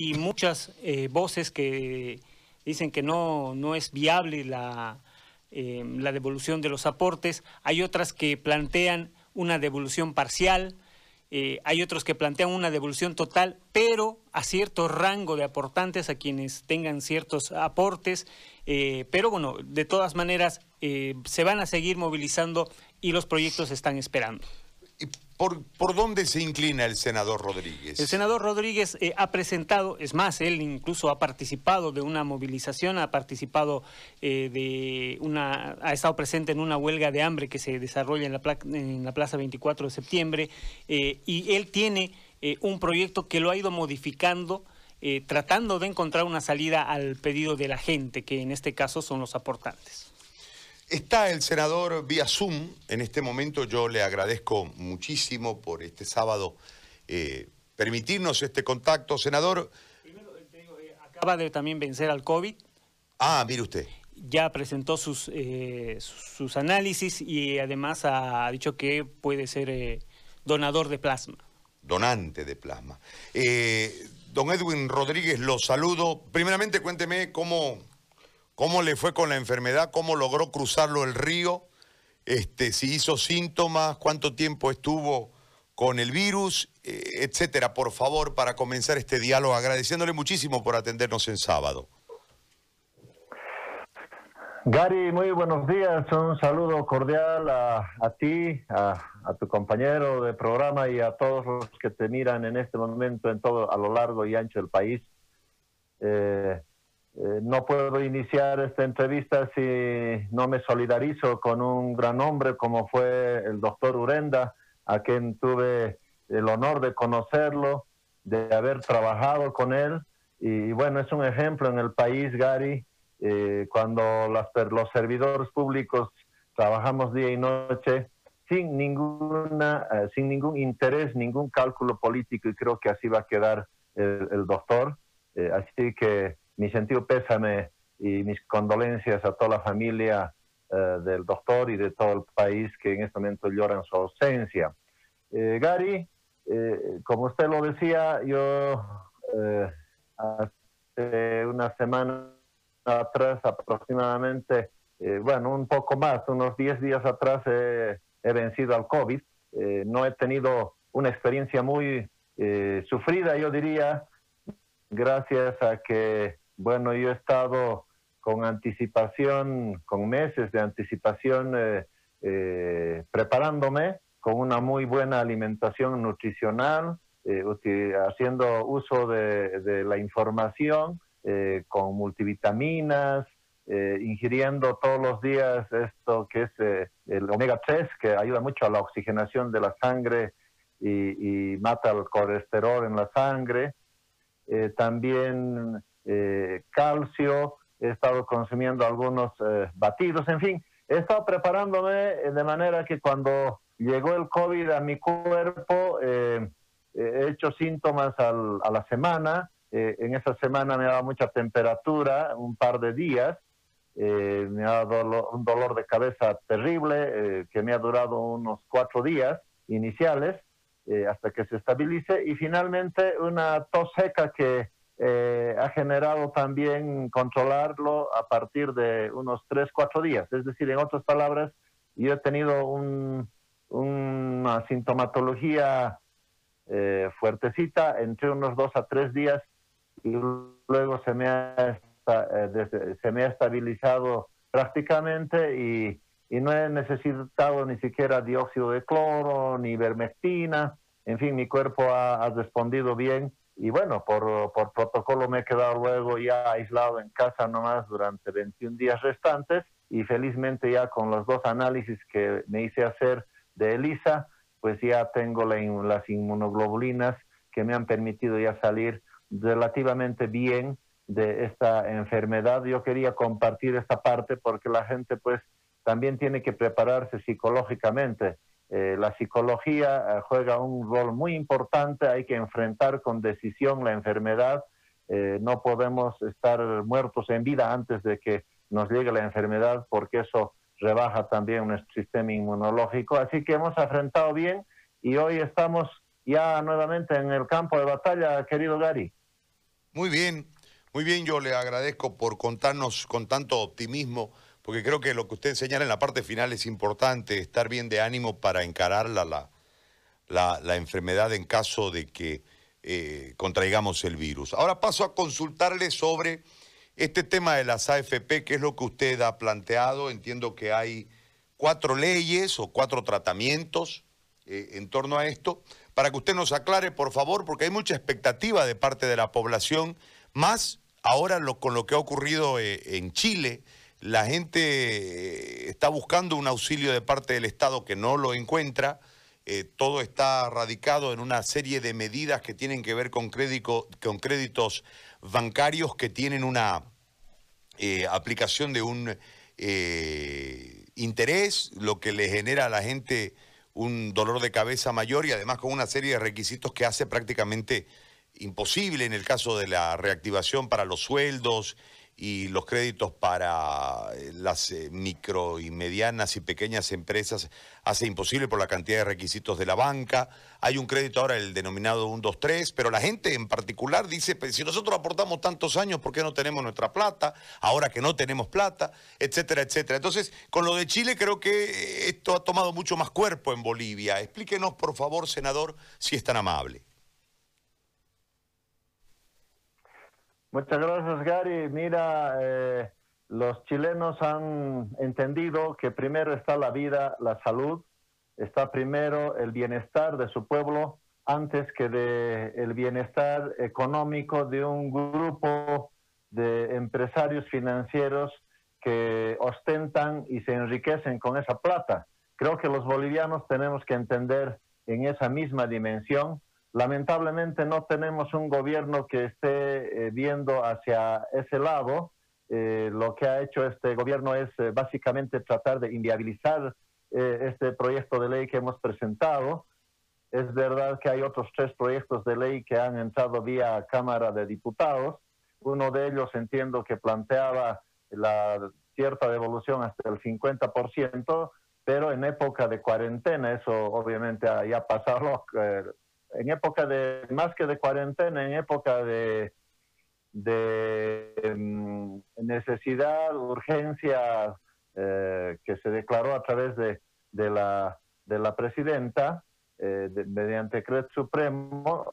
y muchas eh, voces que dicen que no, no es viable la, eh, la devolución de los aportes, hay otras que plantean una devolución parcial, eh, hay otros que plantean una devolución total, pero a cierto rango de aportantes, a quienes tengan ciertos aportes, pero bueno, de todas maneras se van a seguir movilizando y los proyectos están esperando. ¿Por, ¿Por, dónde se inclina el senador Rodríguez? El senador Rodríguez eh, ha presentado, es más, él incluso ha participado de una movilización, ha participado eh, de una, ha estado presente en una huelga de hambre que se desarrolla en la, en la Plaza 24 de septiembre, eh, y él tiene un proyecto que lo ha ido modificando. tratando de encontrar una salida al pedido de la gente, que en este caso son los aportantes. Está el senador vía Zoom. En este momento yo le agradezco muchísimo por este sábado eh, permitirnos este contacto. Senador. Primero, eh, acaba de también vencer al COVID. Ah, mire usted. Ya presentó sus, eh, sus análisis y además ha dicho que puede ser donador de plasma. Donante de plasma. don Edwin Rodríguez, lo saludo. Primeramente, cuénteme cómo, ¿Cómo le fue con la enfermedad? ¿Cómo logró cruzarlo el río? Este, si hizo síntomas, cuánto tiempo estuvo con el virus, eh, etcétera. Por favor, para comenzar este diálogo, agradeciéndole muchísimo por atendernos en sábado. Gary, muy buenos días. Un saludo cordial a, ti, a, tu compañero de programa y a todos los que te miran en este momento en todo a lo largo y ancho del país. Eh, eh, no puedo iniciar esta entrevista si no me solidarizo con un gran hombre como fue el doctor Urenda, a quien tuve el honor de conocerlo, de haber trabajado con él. Y, bueno, es un ejemplo en el país, Gary, eh, cuando las, los servidores públicos trabajamos día y noche sin ninguna, eh, sin ningún interés, ningún cálculo político, y creo que así va a quedar el, doctor. así que mi sentido pésame y mis condolencias a toda la familia eh, del doctor y de todo el país que en este momento lloran su ausencia. Eh, Gary, eh, como usted lo decía, yo hace una semana atrás aproximadamente, bueno, un poco más, unos 10 días atrás he, he vencido al COVID. no he tenido una experiencia muy sufrida, yo diría, gracias a que bueno, yo he estado con anticipación, con meses de anticipación, eh, eh, preparándome con una muy buena alimentación nutricional, eh, haciendo uso de, la información, con multivitaminas, ingiriendo todos los días esto que es el omega 3, que ayuda mucho a la oxigenación de la sangre y, y mata el colesterol en la sangre. también eh, calcio, he estado consumiendo algunos eh, batidos, en fin, he estado preparándome de manera que cuando llegó el COVID a mi cuerpo, eh, he hecho síntomas a la semana, en esa semana me dado mucha temperatura, un par de días, me ha dado un dolor de cabeza terrible que me ha durado unos cuatro días iniciales hasta que se estabilice y finalmente una tos seca que eh, ha generado también controlarlo a partir de unos tres, cuatro días. Es decir, en otras palabras, yo he tenido una sintomatología eh, fuertecita entre unos dos a tres días y luego se me ha, eh, se me ha estabilizado prácticamente y, no he necesitado ni siquiera dióxido de cloro ni ivermectina. En fin, mi cuerpo ha respondido bien y bueno, por, por, protocolo me he quedado luego ya aislado en casa nomás durante 21 días restantes y felizmente ya con los dos análisis que me hice hacer de ELISA, pues ya tengo las inmunoglobulinas que me han permitido ya salir relativamente bien de esta enfermedad. Yo quería compartir esta parte porque la gente pues también tiene que prepararse psicológicamente eh, la psicología eh, juega un rol muy importante, hay que enfrentar con decisión la enfermedad, eh, no podemos estar muertos en vida antes de que nos llegue la enfermedad porque eso rebaja también nuestro sistema inmunológico. Así que hemos enfrentado bien y hoy estamos ya nuevamente en el campo de batalla, querido Gary. Muy bien, muy bien, yo le agradezco por contarnos con tanto optimismo, porque creo que lo que usted señala en la parte final es importante, estar bien de ánimo para encarar la, la, enfermedad en caso de que eh, contraigamos el virus. Ahora paso a consultarle sobre este tema de las AFP, que es lo que usted ha planteado. Entiendo que hay cuatro leyes o cuatro tratamientos eh, en torno a esto para que usted nos aclare, por favor, porque hay mucha expectativa de parte de la población, más ahora con lo que ha ocurrido eh, en Chile. La gente eh, está buscando un auxilio de parte del Estado que no lo encuentra. Eh, todo está radicado en una serie de medidas que tienen que ver con, con créditos bancarios que tienen una aplicación de un interés, lo que le genera a la gente un dolor de cabeza mayor y además con una serie de requisitos que hace prácticamente imposible en el caso de la reactivación para los sueldos y los créditos para eh, las eh, micro y medianas y pequeñas empresas hace imposible por la cantidad de requisitos de la banca. Hay un crédito ahora, el denominado 123, pero la gente en particular dice, pues, si nosotros aportamos tantos años, ¿por qué no tenemos nuestra plata? Ahora que no tenemos plata, etcétera, etcétera. Entonces, con lo de Chile creo que eh, esto ha tomado mucho más cuerpo en Bolivia. Explíquenos, por favor, senador, si es tan amable. Muchas gracias, Gary. Mira, eh, los chilenos han entendido que primero está la vida, la salud, está primero el bienestar de su pueblo antes que de el bienestar económico de un grupo de empresarios financieros que ostentan y se enriquecen con esa plata. Creo que los bolivianos tenemos que entender en esa misma dimensión Lamentablemente no tenemos un gobierno que esté eh, viendo hacia ese lado. Eh, lo que ha hecho este gobierno es eh, básicamente tratar de inviabilizar este proyecto de ley que hemos presentado. Es verdad que hay otros tres proyectos de ley que han entrado vía Cámara de Diputados. Uno de ellos entiendo que planteaba la cierta devolución hasta el 50%, pero en época de cuarentena, eso obviamente ya pasado en época de, más que de cuarentena, en época de, mm, necesidad, urgencia eh, que se declaró a través de, de, la, de la presidenta, eh, mediante decreto supremo,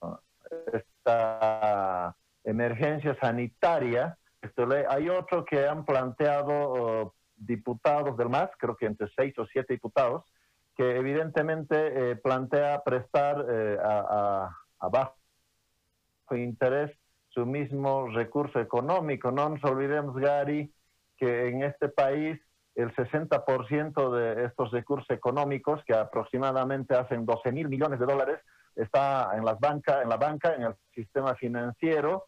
eh, esta emergencia sanitaria. hay otro que han planteado diputados del MAS, creo que entre seis o siete diputados, que evidentemente eh, plantea prestar eh, a, bajo interés su mismo recurso económico. No nos olvidemos, Gary, que en este país el 60% de estos recursos económicos, que aproximadamente hacen 12 mil millones de dólares, está en las bancas, en la banca, en el sistema financiero,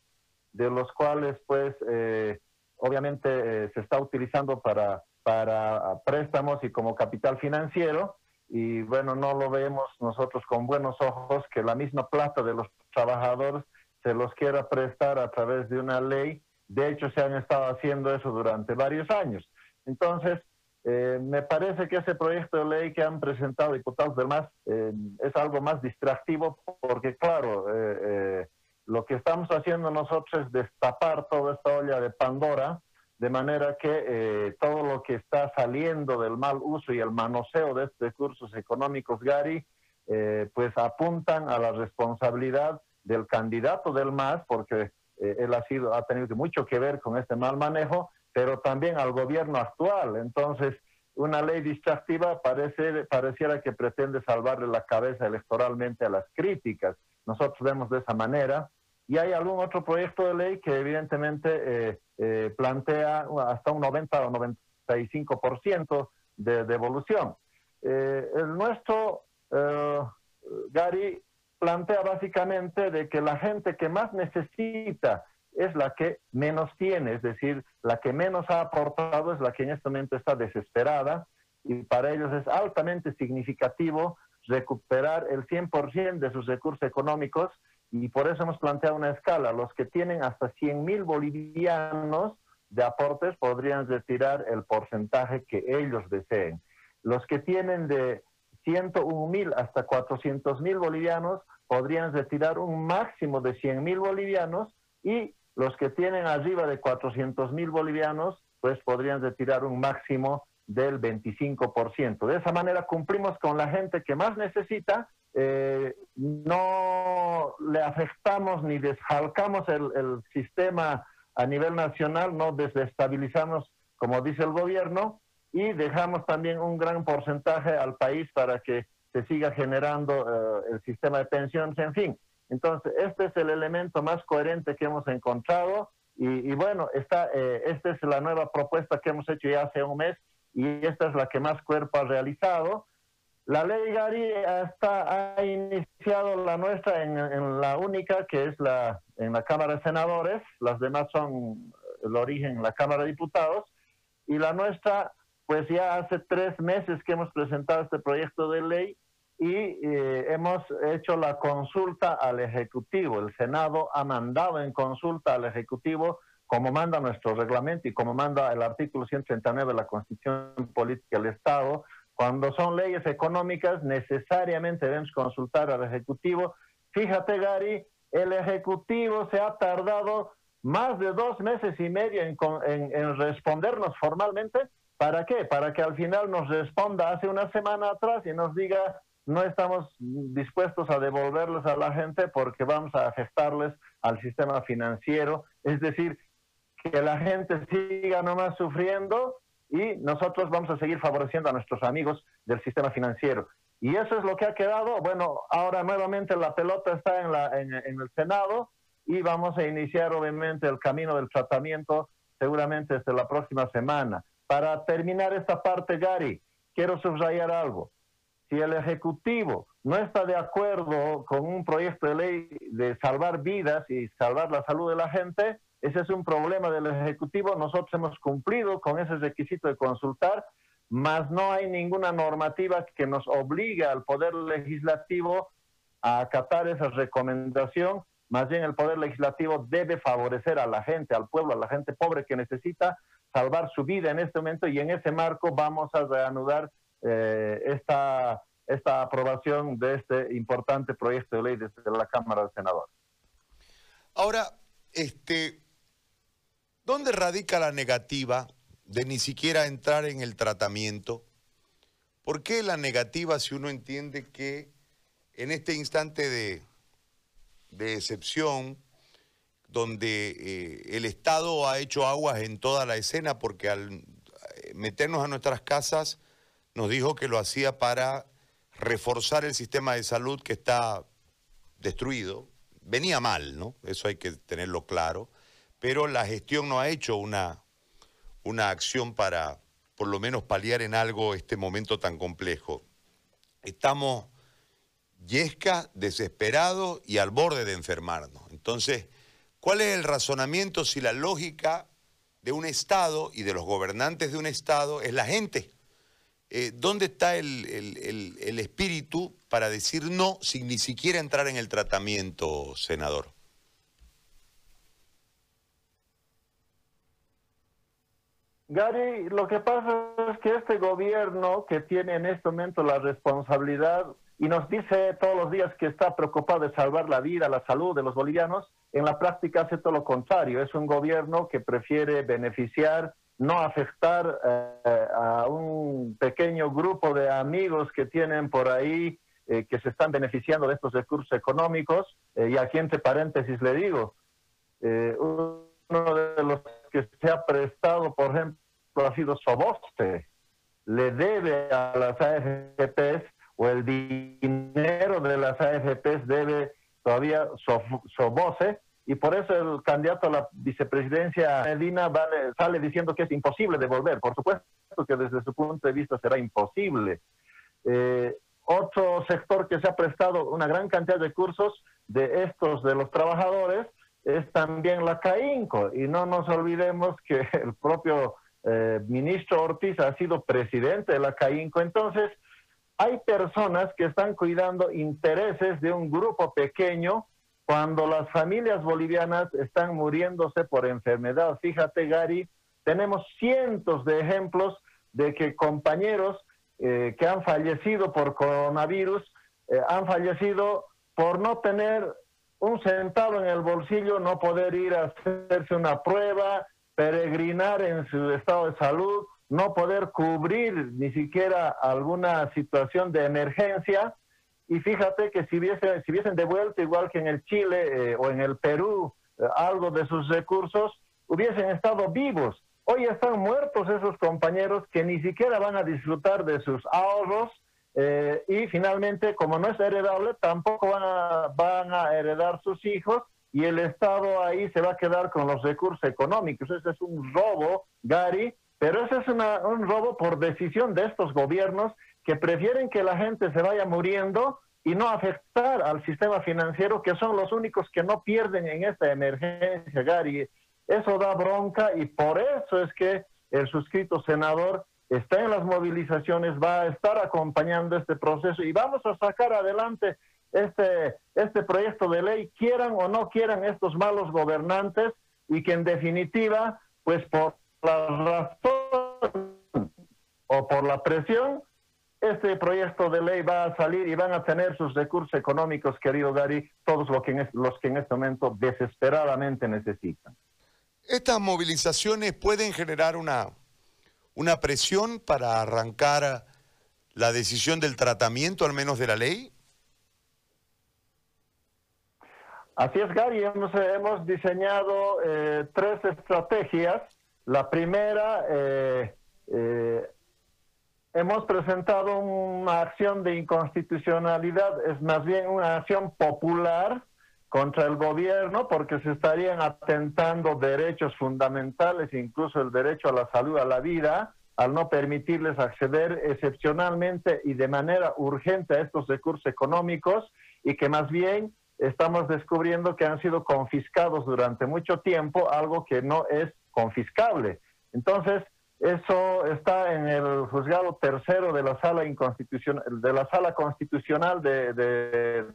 de los cuales, pues, eh, obviamente se está utilizando para, para préstamos y como capital financiero y bueno, no lo vemos nosotros con buenos ojos que la misma plata de los trabajadores se los quiera prestar a través de una ley. De hecho, se han estado haciendo eso durante varios años. Entonces, eh, me parece que ese proyecto de ley que han presentado diputados del MAS eh, es algo más distractivo porque, claro, eh, lo que estamos haciendo nosotros es destapar toda esta olla de Pandora de manera que eh, todo lo que está saliendo del mal uso y el manoseo de estos recursos económicos, Gary, eh, pues apuntan a la responsabilidad del candidato del MAS, porque eh, él ha, sido, ha tenido mucho que ver con este mal manejo, pero también al gobierno actual. Entonces, una ley distractiva parece, pareciera que pretende salvarle la cabeza electoralmente a las críticas. Nosotros vemos de esa manera. Y hay algún otro proyecto de ley que evidentemente eh, eh, plantea hasta un 90 o 95% de devolución. Eh, el nuestro, Gary, plantea básicamente de que la gente que más necesita es la que menos tiene, es decir, la que menos ha aportado es la que en este momento está desesperada y para ellos es altamente significativo recuperar el 100% de sus recursos económicos y por eso hemos planteado una escala. Los que tienen hasta 100 mil bolivianos de aportes podrían retirar el porcentaje que ellos deseen. Los que tienen de 101 mil hasta 400 mil bolivianos podrían retirar un máximo de 100 mil bolivianos y los que tienen arriba de 400 mil bolivianos, pues podrían retirar un máximo del 25%. De esa manera cumplimos con la gente que más necesita, eh, no le afectamos ni desfalcamos el, sistema a nivel nacional, no desestabilizamos, como dice el gobierno, y dejamos también un gran porcentaje al país para que se siga generando eh, el sistema de pensiones, en fin. Entonces, este es el elemento más coherente que hemos encontrado y, bueno, esta, eh, esta es la nueva propuesta que hemos hecho ya hace un mes y esta es la que más cuerpo ha realizado. La ley Gary ha iniciado la nuestra en, la única, que es la en la Cámara de Senadores, las demás son el origen en la Cámara de Diputados, y la nuestra pues ya hace tres meses que hemos presentado este proyecto de ley y eh, hemos hecho la consulta al Ejecutivo. El Senado ha mandado en consulta al Ejecutivo, como manda nuestro reglamento y como manda el artículo 139 de la Constitución Política del Estado, cuando son leyes económicas necesariamente debemos consultar al Ejecutivo. Fíjate, Gary, el Ejecutivo se ha tardado más de dos meses y medio en, en respondernos formalmente ¿Para qué? Para que al final nos responda hace una semana atrás y nos diga no estamos dispuestos a devolverles a la gente porque vamos a afectarles al sistema financiero. Es decir, que la gente siga nomás sufriendo y nosotros vamos a seguir favoreciendo a nuestros amigos del sistema financiero. Y eso es lo que ha quedado. Bueno, ahora nuevamente la pelota está en, la, en, el Senado y vamos a iniciar obviamente el camino del tratamiento seguramente desde la próxima semana. Para terminar esta parte, Gary, quiero subrayar algo. Si el Ejecutivo no está de acuerdo con un proyecto de ley de salvar vidas y salvar la salud de la gente, ese es un problema del Ejecutivo. Nosotros hemos cumplido con ese requisito de consultar, mas no hay ninguna normativa que nos obligue al Poder Legislativo a acatar esa recomendación. Más bien el Poder Legislativo debe favorecer a la gente, al pueblo, a la gente pobre que necesita salvar su vida en este momento y en ese marco vamos a reanudar eh, esta, esta aprobación de este importante proyecto de ley desde la Cámara de Senadores. Ahora, este, ¿dónde radica la negativa de ni siquiera entrar en el tratamiento? ¿Por qué la negativa si uno entiende que en este instante de, de excepción, donde eh, el Estado ha hecho aguas en toda la escena porque al eh, meternos a nuestras casas nos dijo que lo hacía para reforzar el sistema de salud que está destruido. Venía mal, ¿no? Eso hay que tenerlo claro, pero la gestión no ha hecho una, una acción para por lo menos paliar en algo este momento tan complejo. Estamos yesca, desesperados y al borde de enfermarnos. Entonces, ¿Cuál es el razonamiento si la lógica de un Estado y de los gobernantes de un Estado es la gente? Eh, ¿Dónde está el, espíritu para decir no sin ni siquiera entrar en el tratamiento, senador? Gary, lo que pasa es que este gobierno que tiene en este momento la responsabilidad y nos dice todos los días que está preocupado de salvar la vida, la salud de los bolivianos, en la práctica hace todo lo contrario. Es un gobierno que prefiere beneficiar, no afectar eh, a un pequeño grupo de amigos que tienen por ahí, eh, que se están beneficiando de estos recursos económicos. Eh, y aquí entre paréntesis le digo, uno de los que se ha prestado, por ejemplo, ha sido Soboste. Le debe a las AFPs o el dinero de las AFPs debe todavía Sobose, y por eso el candidato a la vicepresidencia Medina sale diciendo que es imposible devolver. Por supuesto que desde su punto de vista será imposible. Eh, otro sector que se ha prestado una gran cantidad de recursos de estos de los trabajadores es también la CAINCO. Y no nos olvidemos que el propio eh, ministro Ortiz ha sido presidente de la CAINCO. Entonces, hay personas que están cuidando intereses de un grupo pequeño cuando las familias bolivianas están muriéndose por enfermedad. Fíjate, Gary, tenemos cientos de ejemplos de que compañeros eh, que han fallecido por coronavirus eh, han fallecido por no tener un centavo en el bolsillo, no poder ir a hacerse una prueba, peregrinar en su estado de salud, no poder cubrir ni siquiera alguna situación de emergencia. Y fíjate que si, hubiese, si hubiesen devuelto, igual que en el Chile eh, o en el Perú, eh, algo de sus recursos, hubiesen estado vivos. Hoy están muertos esos compañeros que ni siquiera van a disfrutar de sus ahorros eh, y finalmente, como no es heredable, tampoco van a, van a heredar sus hijos y el Estado ahí se va a quedar con los recursos económicos. Ese es un robo, Gary, pero ese es un robo por decisión de estos gobiernos que prefieren que la gente se vaya muriendo y no afectar al sistema financiero, que son los únicos que no pierden en esta emergencia, Gary. Eso da bronca y por eso es que el suscrito senador está en las movilizaciones, va a estar acompañando este proceso y vamos a sacar adelante este, este proyecto de ley, quieran o no quieran estos malos gobernantes y que en definitiva, pues por la razón o por la presión, este proyecto de ley va a salir y van a tener sus recursos económicos, querido Gary, todos los que los que en este momento desesperadamente necesitan. Estas movilizaciones pueden generar una, una presión para arrancar la decisión del tratamiento, al menos de la ley. Así es, Gary. Hemos, hemos diseñado eh, tres estrategias. La primera, eh, eh, hemos presentado una acción de inconstitucionalidad, es más bien una acción popular contra el gobierno porque se estarían atentando derechos fundamentales, incluso el derecho a la salud, a la vida, al no permitirles acceder excepcionalmente y de manera urgente a estos recursos económicos y que más bien estamos descubriendo que han sido confiscados durante mucho tiempo, algo que no es confiscable. Entonces, eso está en el juzgado tercero de la sala inconstitucional, de la sala constitucional de,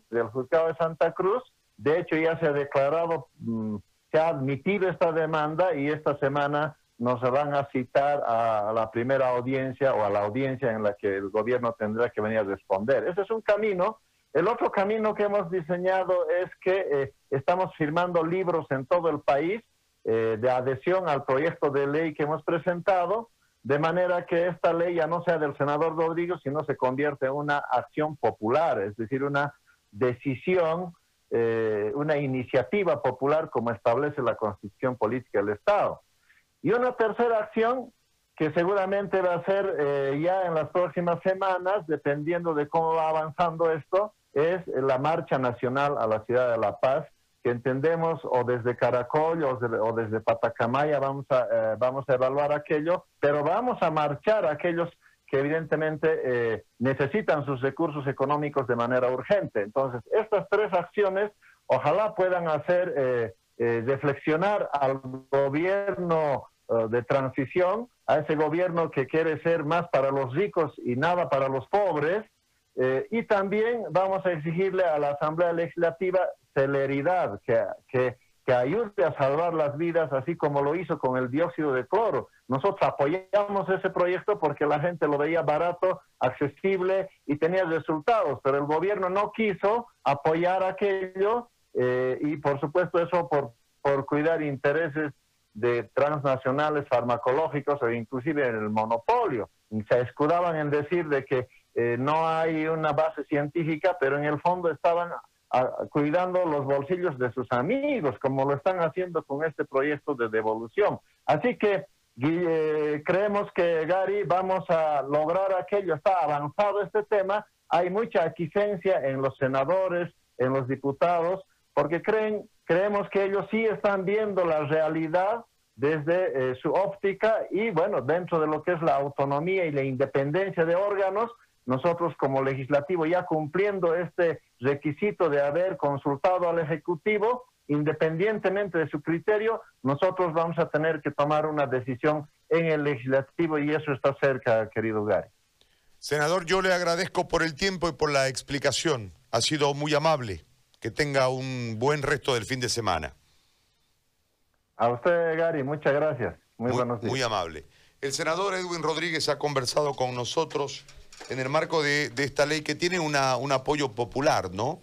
del juzgado de Santa Cruz. De hecho, ya se ha declarado, mm, se ha admitido esta demanda y esta semana nos van a citar a la primera audiencia o a la audiencia en la que el gobierno tendrá que venir a responder. Ese es un camino el otro camino que hemos diseñado es que eh, estamos firmando libros en todo el país eh, de adhesión al proyecto de ley que hemos presentado, de manera que esta ley ya no sea del senador Rodrigo, sino se convierte en una acción popular, es decir, una decisión, eh, una iniciativa popular como establece la Constitución Política del Estado. Y una tercera acción que seguramente va a ser ya en las próximas semanas, dependiendo de cómo va avanzando esto, es la marcha nacional a la ciudad de La Paz, que entendemos o desde Caracol o, desde Patacamaya vamos a, eh, vamos a evaluar aquello, pero vamos a marchar a aquellos que evidentemente eh, necesitan sus recursos económicos de manera urgente. Entonces, estas tres acciones ojalá puedan hacer eh, reflexionar al gobierno de transición, a ese gobierno que quiere ser más para los ricos y nada para los pobres, eh, y también vamos a exigirle a la Asamblea Legislativa celeridad, que, que, ayude a salvar las vidas, así como lo hizo con el dióxido de cloro. Nosotros apoyamos ese proyecto porque la gente lo veía barato, accesible y tenía resultados, pero el gobierno no quiso apoyar aquello eh, y por supuesto eso por, por cuidar intereses de transnacionales farmacológicos o inclusive el monopolio. Se escudaban en decir de que eh, no hay una base científica, pero en el fondo estaban cuidando los bolsillos de sus amigos, como lo están haciendo con este proyecto de devolución. Así que eh, creemos que, Gary, vamos a lograr aquello. Está avanzado este tema. Hay mucha aquiescencia en los senadores, en los diputados, porque creen, creemos que ellos sí están viendo la realidad desde eh, su óptica y, bueno, dentro de lo que es la autonomía y la independencia de órganos, nosotros como legislativo ya cumpliendo este requisito de haber consultado al Ejecutivo, independientemente de su criterio, nosotros vamos a tener que tomar una decisión en el legislativo y eso está cerca, querido Gary. Senador, yo le agradezco por el tiempo y por la explicación. Ha sido muy amable. Que tenga un buen resto del fin de semana. A usted, Gary, muchas gracias. Muy, buenos días. Muy amable. El senador Edwin Rodríguez ha conversado con nosotros en el marco de, esta ley que tiene una, un apoyo popular, ¿no?